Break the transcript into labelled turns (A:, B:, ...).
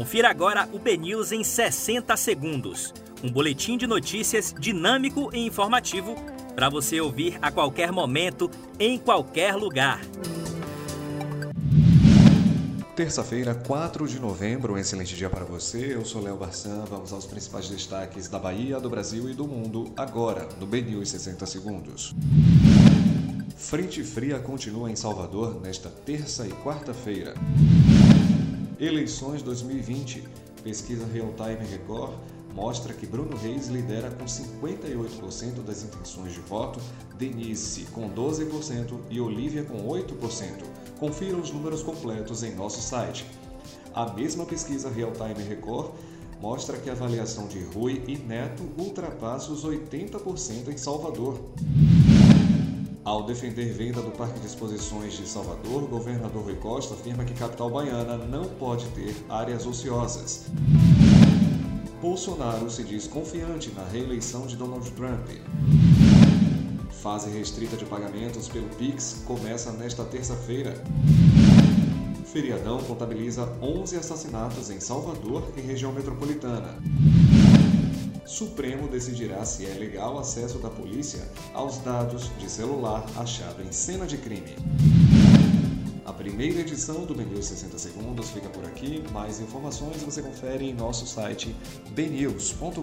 A: Confira agora o BNews em 60 segundos. Um boletim de notícias dinâmico e informativo para você ouvir a qualquer momento, em qualquer lugar.
B: Terça-feira, 4 de novembro, um excelente dia para você. Eu sou Léo Barçan. Vamos aos principais destaques da Bahia, do Brasil e do mundo agora, no BNews 60 segundos. Frente fria continua em Salvador nesta terça e quarta-feira. Eleições 2020. Pesquisa Real Time Record mostra que Bruno Reis lidera com 58% das intenções de voto, Denise com 12% e Olivia com 8%. Confira os números completos em nosso site. A mesma pesquisa Real Time Record mostra que a avaliação de Rui e Neto ultrapassa os 80% em Salvador. Ao defender venda do Parque de Exposições de Salvador, governador Rui Costa afirma que capital baiana não pode ter áreas ociosas. Bolsonaro se diz confiante na reeleição de Donald Trump. Fase restrita de pagamentos pelo Pix começa nesta terça-feira. Feriadão contabiliza 11 assassinatos em Salvador e região metropolitana. Supremo decidirá se é legal acesso da polícia aos dados de celular achado em cena de crime. A primeira edição do BNews 60 Segundos fica por aqui. Mais informações você confere em nosso site bnews.com.br.